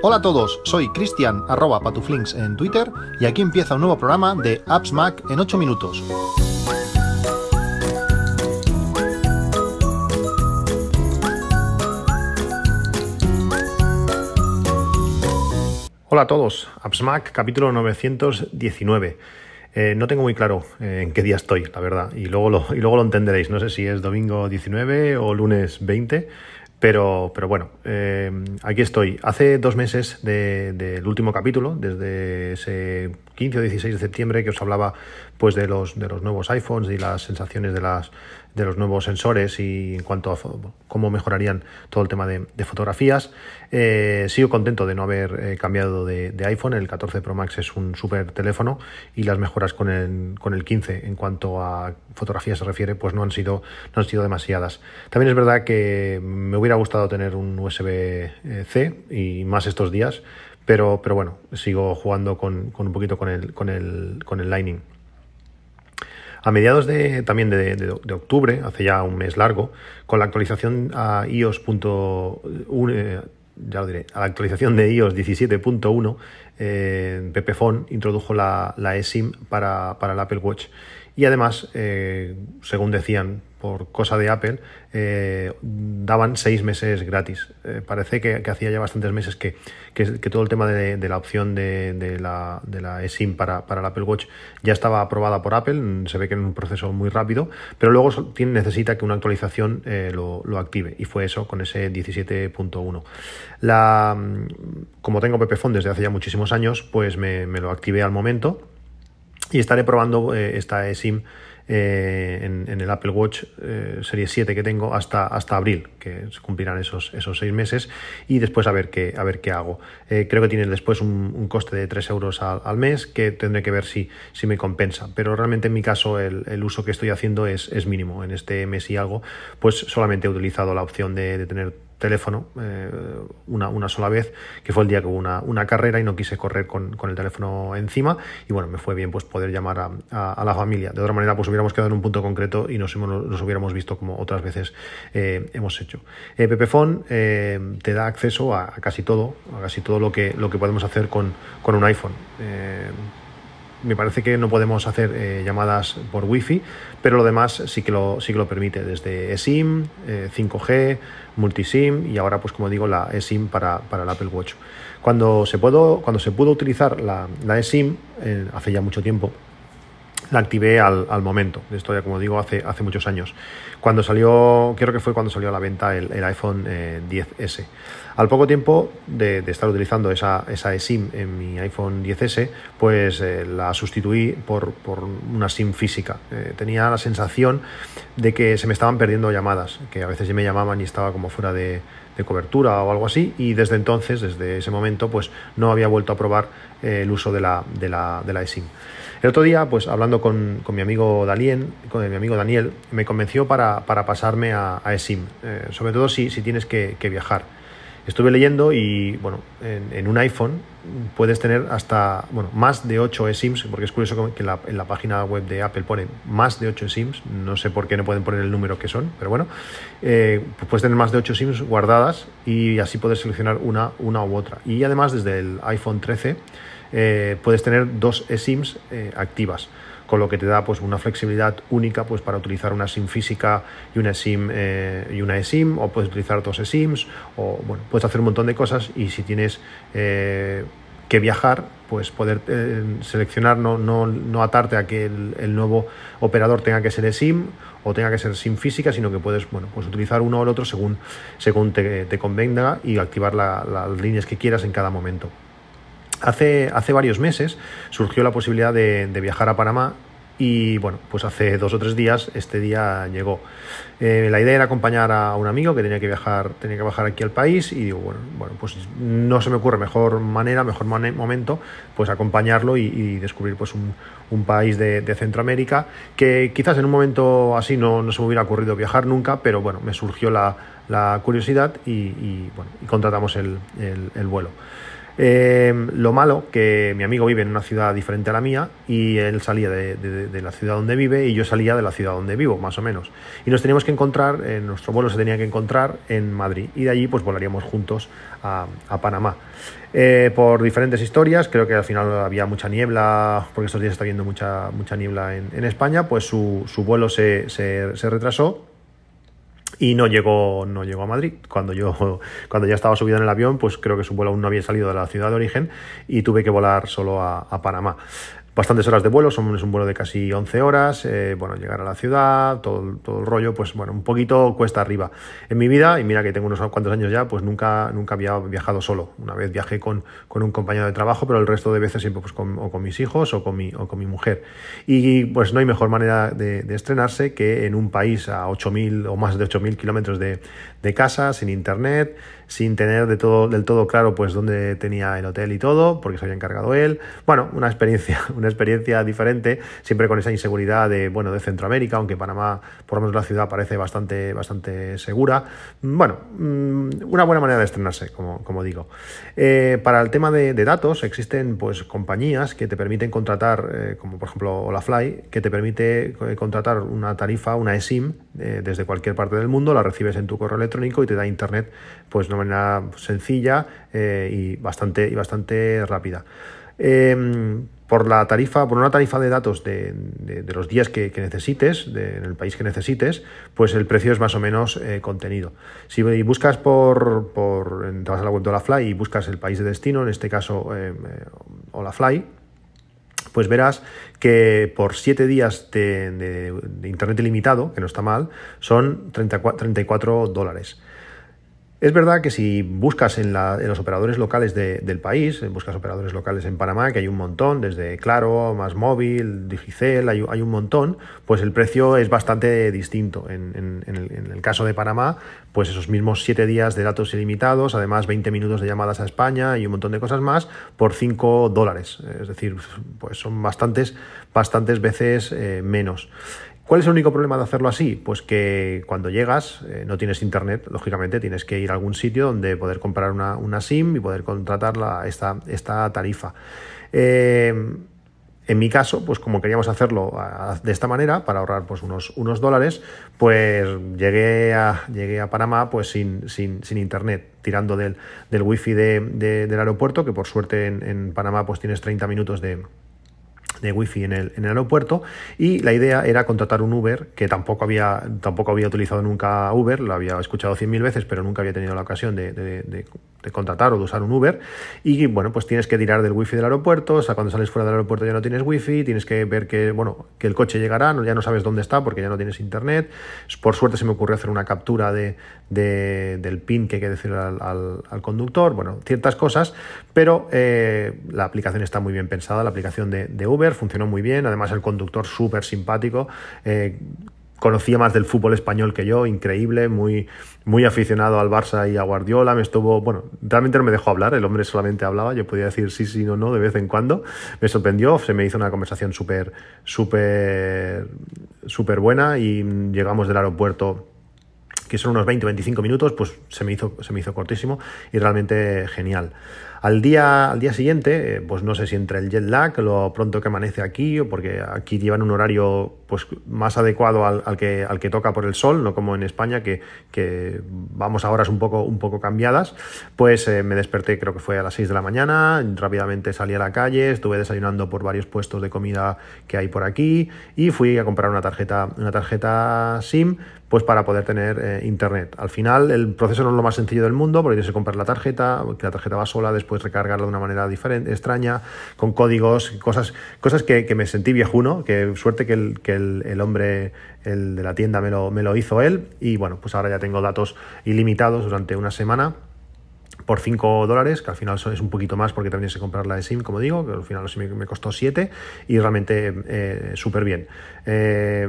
Hola a todos, soy Cristian arroba patuflinks en Twitter y aquí empieza un nuevo programa de Apps Mac en 8 minutos. Hola a todos, Apps Mac capítulo 919. Eh, no tengo muy claro eh, en qué día estoy, la verdad, y luego, y luego lo entenderéis. No sé si es domingo 19 o lunes 20, pero, pero bueno, eh, aquí estoy. Hace dos meses del último capítulo, desde ese 15 o 16 de septiembre, que os hablaba pues de los, de los nuevos iPhones y las sensaciones de las de los nuevos sensores y en cuanto a cómo mejorarían todo el tema de, fotografías. Eh, sigo contento de no haber eh, cambiado de, iPhone. El 14 Pro Max es un súper teléfono y las mejoras con el, con el 15 en cuanto a fotografía se refiere, pues no han sido, no han sido demasiadas. También es verdad que me hubiera gustado tener un USB-C y más estos días, pero, pero bueno, sigo jugando con, con un poquito con el, con el, con el Lightning. A mediados de, también de, octubre, hace ya un mes largo, con la actualización a iOS. Eh, ya lo diré, a la actualización de iOS 17.1, eh, Pepefon introdujo la, la eSIM para, para el Apple Watch y además, eh, según decían, por cosa de Apple, eh, daban seis meses gratis. Eh, parece que, hacía ya bastantes meses que, todo el tema de, la opción de, la, de la eSIM para, para, el Apple Watch ya estaba aprobada por Apple. Se ve que en un proceso muy rápido, pero luego necesita que una actualización lo, active. Y fue eso con ese 17.1. La, como tengo Pepephone desde hace ya muchísimos años, pues me, me lo activé al momento y estaré probando eh, esta eSIM eh, en, el Apple Watch eh, Serie 7 que tengo hasta, hasta abril, que se cumplirán esos, esos seis meses, y después a ver qué, a ver qué hago. creo que tiene después un, coste de 3 euros al, mes, que tendré que ver si, si me compensa. Pero realmente en mi caso el, uso que estoy haciendo es, es, mínimo. En este mes y algo, pues solamente he utilizado la opción de tener teléfono eh, una, una, sola vez, que fue el día que hubo una, una carrera y no quise correr con, con, el teléfono encima y bueno, me fue bien pues poder llamar a, a, la familia. De otra manera, pues hubiéramos quedado en un punto concreto y nos, nos hubiéramos visto como otras veces eh, hemos hecho. Eh, Pepefon eh, te da acceso a, casi todo, a casi todo lo que, lo que podemos hacer con, con un iPhone me parece que no podemos hacer eh, llamadas por wifi, pero lo demás sí que lo, sí que lo permite, desde eSIM, 5G, eh, multiSIM y ahora, pues como digo, la eSIM para, para el Apple Watch. Cuando se, pudo, cuando se pudo utilizar la, la eSIM, eh, hace ya mucho tiempo, la activé al, al, momento. Esto ya, como digo, hace, hace muchos años. Cuando salió, creo que fue cuando salió a la venta el, iPhone 10S. Al poco tiempo de, estar utilizando esa, esa eSIM en mi iPhone 10S, pues eh, la sustituí por, una SIM física. Eh, tenía la sensación de que se me estaban perdiendo llamadas, que a veces ya me llamaban y estaba como fuera de, cobertura o algo así, y desde entonces, desde ese momento, pues no había vuelto a probar eh, el uso de la, de la, de la eSIM. El otro día, pues hablando con, mi amigo Dalien, con mi amigo Daniel, me convenció para, pasarme a, eSIM, sobre todo si, si tienes que viajar. Estuve leyendo y, bueno, en, un iPhone puedes tener hasta, bueno, más de 8 eSIMs, porque es curioso que en la, página web de Apple pone más de 8 eSIMs, no sé por qué no pueden poner el número que son, pero bueno, eh, puedes tener más de 8 SIMs guardadas y así puedes seleccionar una, una u otra. Y además desde el iPhone 13 eh, puedes tener dos eSIMs eh, activas con lo que te da pues una flexibilidad única pues para utilizar una SIM física y una SIM eh, y una eSIM o puedes utilizar dos eSIMs o bueno puedes hacer un montón de cosas y si tienes eh, que viajar pues poder eh, seleccionar no, no, no, atarte a que el, nuevo operador tenga que ser eSIM o tenga que ser SIM física sino que puedes bueno pues utilizar uno o el otro según según te, convenga y activar las líneas que quieras en cada momento Hace, hace varios meses surgió la posibilidad de, viajar a Panamá y bueno, pues hace dos o tres días este día llegó. Eh, la idea era acompañar a un amigo que tenía que viajar, tenía que bajar aquí al país y digo, bueno, bueno pues no se me ocurre mejor manera, mejor momento, pues acompañarlo y, descubrir pues un, un país de, Centroamérica que quizás en un momento así no, no, se me hubiera ocurrido viajar nunca, pero bueno, me surgió la, la curiosidad y, bueno, y contratamos el, el, el vuelo. Eh, lo malo que mi amigo vive en una ciudad diferente a la mía y él salía de, la ciudad donde vive y yo salía de la ciudad donde vivo, más o menos. Y nos teníamos que encontrar, en nuestro vuelo se tenía que encontrar en Madrid y de allí pues volaríamos juntos a, Panamá. Eh, por diferentes historias, creo que al final había mucha niebla, porque estos días está habiendo mucha, mucha niebla en, España, pues su, vuelo se, se retrasó y no llegó, no llegó a Madrid. Cuando yo, cuando ya estaba subido en el avión, pues creo que su vuelo aún no había salido de la ciudad de origen y tuve que volar solo a, a Panamá bastantes horas de vuelo, son, es un vuelo de casi 11 horas, eh, bueno, llegar a la ciudad, todo, todo el rollo, pues bueno, un poquito cuesta arriba. En mi vida, y mira que tengo unos cuantos años ya, pues nunca, nunca había viajado solo. Una vez viajé con, con un compañero de trabajo, pero el resto de veces siempre pues con, con mis hijos o con, mi, o con mi mujer. Y pues no hay mejor manera de, estrenarse que en un país a 8.000 o más de 8.000 kilómetros de, de casa, sin internet, sin tener de todo, del todo claro pues dónde tenía el hotel y todo, porque se había encargado él. Bueno, una experiencia, una experiencia diferente, siempre con esa inseguridad de, bueno, de Centroamérica, aunque Panamá, por lo menos la ciudad, parece bastante, bastante segura. Bueno, mm, una buena manera de estrenarse, como, como digo. Eh, para el tema de, datos, existen pues compañías que te permiten contratar, eh, como por ejemplo Olafly, que te permite eh, contratar una tarifa, una eSIM, desde cualquier parte del mundo, la recibes en tu correo electrónico y te da internet pues no manera sencilla eh, y, bastante, y bastante rápida. Em, por la tarifa, por una tarifa de datos de, los días que, necesites, en el país que necesites, pues el precio es más o menos eh, contenido. Si buscas por, por, te a la web de Olafly y buscas el país de destino, en este caso eh, Olafly, pues verás que por 7 días de, internet ilimitado, que no está mal, son 34 dólares. Es verdad que si buscas en, los operadores locales del país, buscas operadores locales en Panamá, que hay un montón, desde Claro, Más Móvil, Digicel, hay, un montón, pues el precio es bastante distinto. En, el, caso de Panamá, pues esos mismos 7 días de datos ilimitados, además 20 minutos de llamadas a España y un montón de cosas más, por 5 dólares. Es decir, pues son bastantes, bastantes veces eh, menos. ¿Cuál es el único problema de hacerlo así? Pues que cuando llegas eh, no tienes internet, lógicamente tienes que ir a algún sitio donde poder comprar una, SIM y poder contratar esta, esta, tarifa. Eh, en mi caso, pues como queríamos hacerlo de esta manera, para ahorrar pues unos, unos dólares, pues llegué a, llegué a Panamá pues sin, sin, internet, tirando del, del wifi del aeropuerto, que por suerte en, en Panamá pues tienes 30 minutos de, de wifi en el, en el aeropuerto y la idea era contratar un Uber que tampoco había, tampoco había utilizado nunca Uber, lo había escuchado cien mil veces pero nunca había tenido la ocasión de, de, contratar o de usar un Uber. Y bueno pues tienes que tirar del wifi del aeropuerto, o sea cuando sales fuera del aeropuerto ya no tienes wifi, tienes que ver que bueno que el coche llegará, ya no sabes dónde está porque ya no tienes internet, por suerte se me ocurrió hacer una captura de, del pin que hay que decir al, al, conductor, bueno ciertas cosas pero eh, la aplicación está muy bien pensada, la aplicación de Uber funcionó muy bien, además el conductor súper simpático. Eh, conocía más del fútbol español que yo, increíble, muy, muy aficionado al Barça y a Guardiola, me estuvo, bueno, realmente no me dejó hablar, el hombre solamente hablaba, yo podía decir sí, sí, no, no, de vez en cuando, me sorprendió, se me hizo una conversación súper, súper, súper buena y llegamos del aeropuerto que son unos 20-25 minutos, pues se me, hizo, se me hizo cortísimo y realmente genial. Al día, al día siguiente, eh, pues no sé si entre el jet lag, lo pronto que amanece aquí, o porque aquí llevan un horario pues, más adecuado al, que, al que toca por el sol, no como en España, que, que vamos a horas un poco, un poco cambiadas, pues eh, me desperté, creo que fue a las 6 de la mañana, rápidamente salí a la calle, estuve desayunando por varios puestos de comida que hay por aquí y fui a comprar una tarjeta, una tarjeta SIM pues para poder tener eh, internet. Al final el proceso no es lo más sencillo del mundo porque tienes que comprar la tarjeta, que la tarjeta va sola, después recargarla de una manera diferente, extraña, con códigos, cosas, cosas que, me sentí viejuno, que suerte que el, que el, hombre el de la tienda me lo, me lo hizo él y bueno, pues ahora ya tengo datos ilimitados durante una semana por 5 dólares, que al final es un poquito más porque también se comprar la de SIM, como digo, que al final me costó 7 y realmente eh, súper bien. Eh,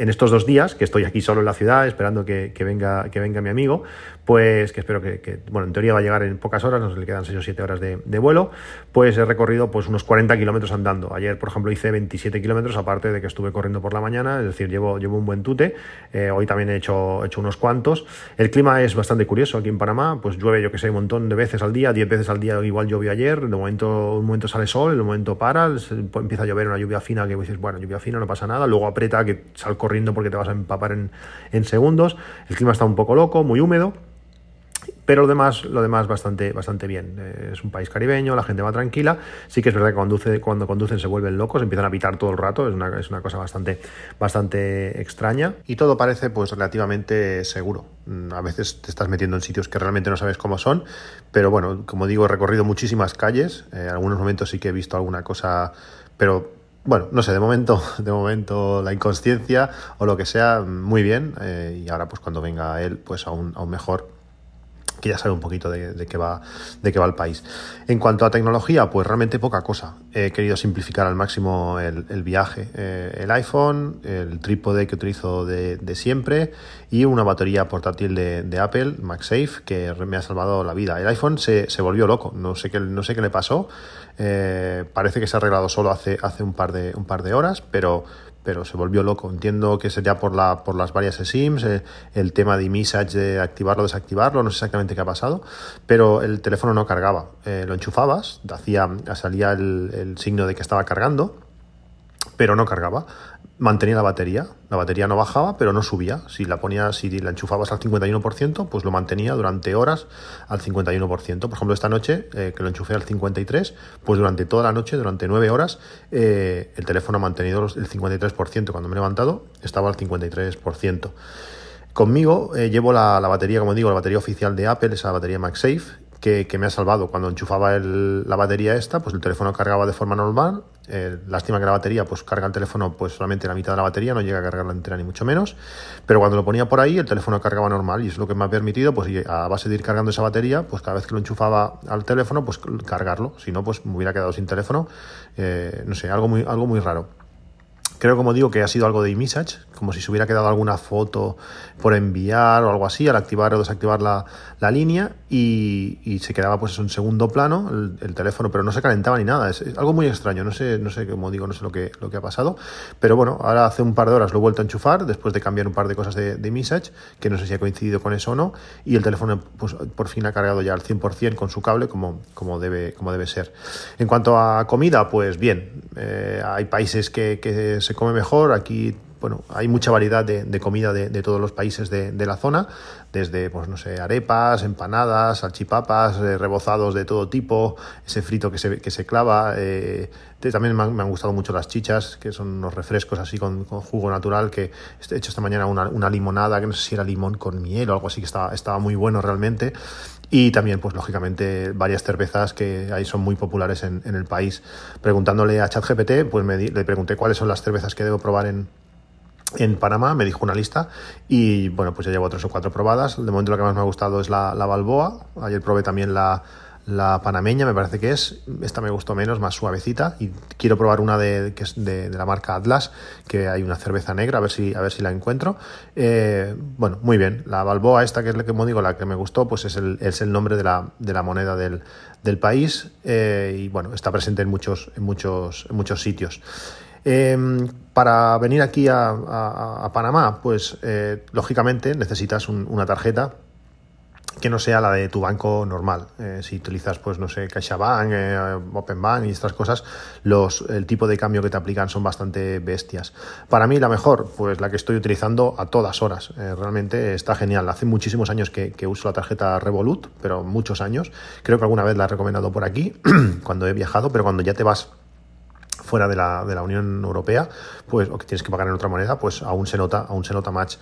en estos dos días, que estoy aquí solo en la ciudad, esperando que, venga, que venga mi amigo, pues que espero que, bueno, en teoría va a llegar en pocas horas, nos le quedan 6 o 7 horas de, vuelo, pues he recorrido pues unos 40 kilómetros andando. Ayer, por ejemplo, hice 27 kilómetros, aparte de que estuve corriendo por la mañana, es decir, llevo, llevo un buen tute. Eh, hoy también he hecho, hecho unos cuantos. El clima es bastante curioso aquí en Panamá, pues llueve, yo que sé, un montón de veces al día, 10 veces al día igual llovió ayer, de momento, un momento sale sol, en un momento para, empieza a llover una lluvia fina que dices, bueno, lluvia fina, no pasa nada, luego aprieta que sal corriendo porque te vas a empapar en, segundos. El clima está un poco loco, muy húmedo. Pero lo demás, lo demás bastante, bastante bien. Eh, es un país caribeño, la gente va tranquila. Sí que es verdad que conduce, cuando conducen se vuelven locos, empiezan a pitar todo el rato. Es una, es una cosa bastante, bastante extraña. Y todo parece pues relativamente seguro. Mm, a veces te estás metiendo en sitios que realmente no sabes cómo son. Pero bueno, como digo, he recorrido muchísimas calles. Eh, en algunos momentos sí que he visto alguna cosa, pero bueno, no sé, de momento, de momento la inconsciencia o lo que sea, muy bien. Eh, y ahora, pues cuando venga él, pues aún, aún mejor que ya sabe un poquito de, qué va, de qué va el país. En cuanto a tecnología, pues realmente poca cosa. He querido simplificar al máximo el, viaje. Eh, el iPhone, el trípode que utilizo de, siempre y una batería portátil de, Apple, MagSafe, que me ha salvado la vida. El iPhone se, volvió loco, no sé qué, no sé qué le pasó. Eh, parece que se ha arreglado solo hace, hace un, par de, un par de horas, pero pero se volvió loco. Entiendo que sería por, la, por las varias SIMs, eh, el tema de iMessage de activarlo o desactivarlo, no sé exactamente qué ha pasado, pero el teléfono no cargaba. Eh, lo enchufabas, hacía, salía el, el signo de que estaba cargando, pero no cargaba mantenía la batería. La batería no bajaba, pero no subía. Si la ponías, si la enchufabas al 51%, pues lo mantenía durante horas al 51%. Por ejemplo, esta noche, eh, que lo enchufé al 53%, pues durante toda la noche, durante 9 horas, eh, el teléfono ha mantenido el 53%. Cuando me he levantado, estaba al 53%. Conmigo eh, llevo la, la, batería, como digo, la batería oficial de Apple, esa batería MagSafe, que, me ha salvado. Cuando enchufaba la batería esta, pues el teléfono cargaba de forma normal. Eh, lástima que la batería, pues carga el teléfono pues solamente la mitad de la batería, no llega a cargarla entera ni mucho menos. Pero cuando lo ponía por ahí, el teléfono cargaba normal y es lo que me ha permitido, pues a base de ir cargando esa batería, pues cada vez que lo enchufaba al teléfono, pues cargarlo. Si no, pues me hubiera quedado sin teléfono. Eh, no sé, algo muy, algo muy raro. Creo, como digo, que ha sido algo de iMessage, como si se hubiera quedado alguna foto por enviar o algo así, al activar o desactivar la, línea y, se quedaba pues en segundo plano el, teléfono, pero no se calentaba ni nada. Es, algo muy extraño, no sé, no sé, como digo, no sé lo que, lo que ha pasado. Pero bueno, ahora hace un par de horas lo he vuelto a enchufar después de cambiar un par de cosas de, iMessage, que no sé si ha coincidido con eso o no, y el teléfono pues, por fin ha cargado ya al 100% con su cable como, como, debe, como debe ser. En cuanto a comida, pues bien, eh, hay países que se come mejor. Aquí, bueno, hay mucha variedad de, comida de, todos los países de, la zona, desde, pues no sé, arepas, empanadas, salchipapas, eh, rebozados de todo tipo, ese frito que se, que se clava. Eh, también me han, gustado mucho las chichas, que son unos refrescos así con, jugo natural, que he hecho esta mañana una, limonada, que no sé si era limón con miel o algo así, que estaba, estaba muy bueno realmente. Y también, pues lógicamente, varias cervezas que ahí son muy populares en, el país. Preguntándole a ChatGPT, pues me le pregunté cuáles son las cervezas que debo probar en, en Panamá, me dijo una lista y bueno, pues ya llevo tres o cuatro probadas. De momento lo que más me ha gustado es la, la Balboa. Ayer probé también la, la panameña me parece que es, esta me gustó menos, más suavecita y quiero probar una de, que es de, la marca Atlas, que hay una cerveza negra, a ver si, a ver si la encuentro. Eh, bueno, muy bien, la Balboa esta que es la que, como digo, la que me gustó, pues es el, es el nombre de la, de la moneda del, del país eh, y bueno, está presente en muchos, en muchos, en muchos sitios. Em, para venir aquí a, Panamá, pues eh, lógicamente necesitas una tarjeta que no sea la de tu banco normal. Eh, si utilizas, pues no sé, CaixaBank, eh, OpenBank y estas cosas, los, el tipo de cambio que te aplican son bastante bestias. Para mí la mejor, pues la que estoy utilizando a todas horas. Eh, realmente está genial. Hace muchísimos años que, que, uso la tarjeta Revolut, pero muchos años. Creo que alguna vez la he recomendado por aquí cuando he viajado, pero cuando ya te vas fuera de la, de la, Unión Europea, pues, o que tienes que pagar en otra moneda, pues aún se nota, aún se nota más,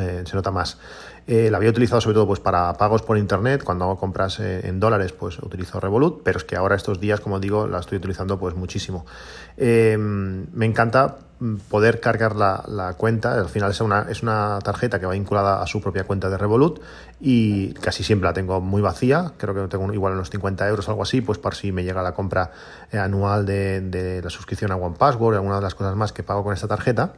eh, se nota más. Eh, la había utilizado sobre todo pues para pagos por internet, cuando hago compras eh, en dólares, pues utilizo Revolut, pero es que ahora estos días, como digo, la estoy utilizando pues muchísimo. me encanta poder cargar la, cuenta. Al final es una, es una tarjeta que va vinculada a su propia cuenta de Revolut y casi siempre la tengo muy vacía. Creo que tengo igual unos 50 euros, algo así, pues por si me llega la compra eh, anual de, la suscripción a OnePassword y alguna de las cosas más que pago con esta tarjeta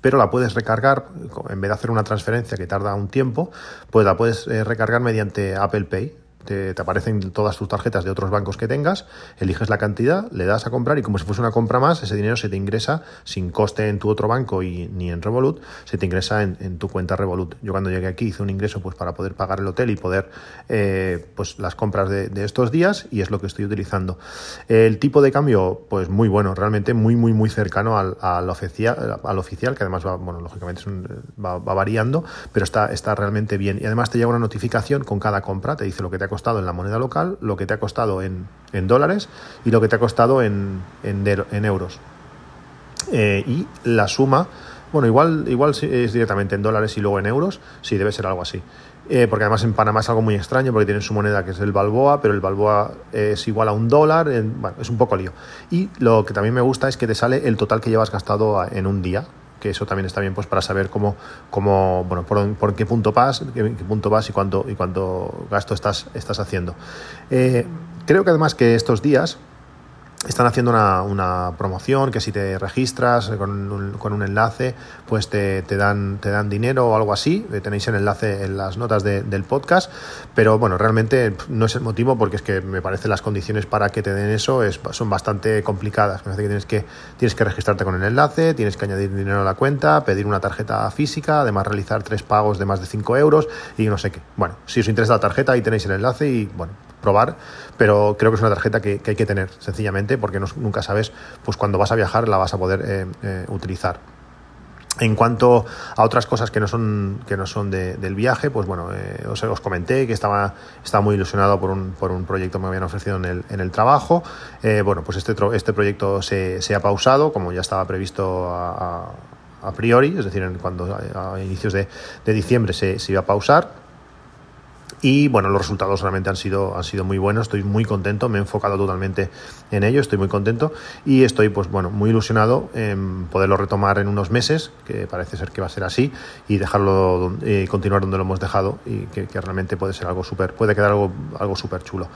pero la puedes recargar, en vez de hacer una transferencia que tarda un tiempo, pues la puedes eh, recargar mediante Apple Pay te, aparecen todas tus tarjetas de otros bancos que tengas, eliges la cantidad, le das a comprar y como si fuese una compra más, ese dinero se te ingresa sin coste en tu otro banco y ni en Revolut, se te ingresa en, tu cuenta Revolut. Yo cuando llegué aquí hice un ingreso pues para poder pagar el hotel y poder eh, pues las compras de, estos días y es lo que estoy utilizando. El tipo de cambio, pues muy bueno, realmente muy, muy, muy cercano al, al oficial, al oficial, que además va, bueno, lógicamente va, variando, pero está, está realmente bien. Y además te llega una notificación con cada compra, te dice lo que te ha costado en la moneda local, lo que te ha costado en, dólares y lo que te ha costado en, en, euros. Eh, y la suma, bueno, igual, igual es directamente en dólares y luego en euros, sí, debe ser algo así. Eh, porque además en Panamá es algo muy extraño porque tienen su moneda que es el balboa, pero el balboa es igual a un dólar, bueno, es un poco lío. Y lo que también me gusta es que te sale el total que llevas gastado en un día, que eso también está bien pues para saber cómo, cómo bueno, por, qué punto vas, qué, punto vas y cuánto, y cuánto gasto estás, estás haciendo. Eh, creo que además que estos días están haciendo una, promoción que si te registras con un, enlace, pues te, dan, te dan dinero o algo así. Eh, tenéis el enlace en las notas del podcast. Pero bueno, realmente no es el motivo porque es que me parece las condiciones para que te den eso es, son bastante complicadas. Me parece que tienes, que tienes que registrarte con el enlace, tienes que añadir dinero a la cuenta, pedir una tarjeta física, además realizar tres pagos de más de 5 euros y no sé qué. Bueno, si os interesa la tarjeta, ahí tenéis el enlace y bueno, probar, pero creo que es una tarjeta que, hay que tener, sencillamente, porque nunca sabes, pues cuando vas a viajar la vas a poder eh, eh, utilizar. En cuanto a otras cosas que no son, que no son del viaje, pues bueno, eh, os, os, comenté que estaba, estaba muy ilusionado por un, por un proyecto que me habían ofrecido en el, en el trabajo. bueno, pues este, este proyecto se, se, ha pausado, como ya estaba previsto a, priori, es decir, cuando a, inicios de, de diciembre se, se iba a pausar y bueno, los resultados realmente han sido, han sido muy buenos, estoy muy contento, me he enfocado totalmente en ello, estoy muy contento y estoy pues bueno, muy ilusionado en poderlo retomar en unos meses, que parece ser que va a ser así, y dejarlo eh, continuar donde lo hemos dejado y que, realmente puede ser algo súper, puede quedar algo, algo súper chulo.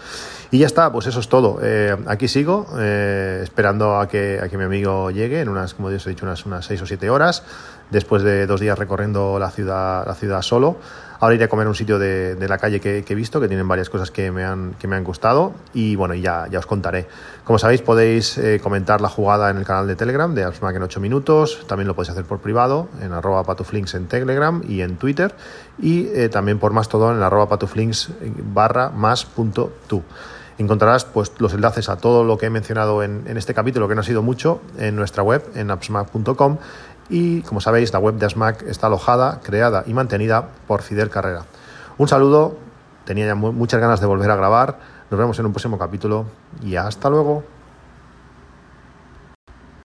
Y ya está, pues eso es todo. Eh, aquí sigo, eh, esperando a que, a que mi amigo llegue en unas, como os he dicho, unas, unas seis o siete horas, después de dos días recorriendo la ciudad, la ciudad solo. Ahora iré a comer un sitio de, la calle que, he visto, que tienen varias cosas que me han, que me han gustado. Y bueno, ya, ya os contaré. Como sabéis, podéis eh, comentar la jugada en el canal de Telegram de AppsMac en 8 minutos, también lo podéis hacer por privado en arroba patuflinks en Telegram y en Twitter. Y eh, también por más todo en arroba patuflinks barra más punto tú. Encontrarás pues, los enlaces a todo lo que he mencionado en, en, este capítulo, que no ha sido mucho, en nuestra web, en appsmac.com y como sabéis la web de ASMAC está alojada, creada y mantenida por Fidel Carrera. Un saludo, tenía ya muchas ganas de volver a grabar, nos vemos en un próximo capítulo y hasta luego.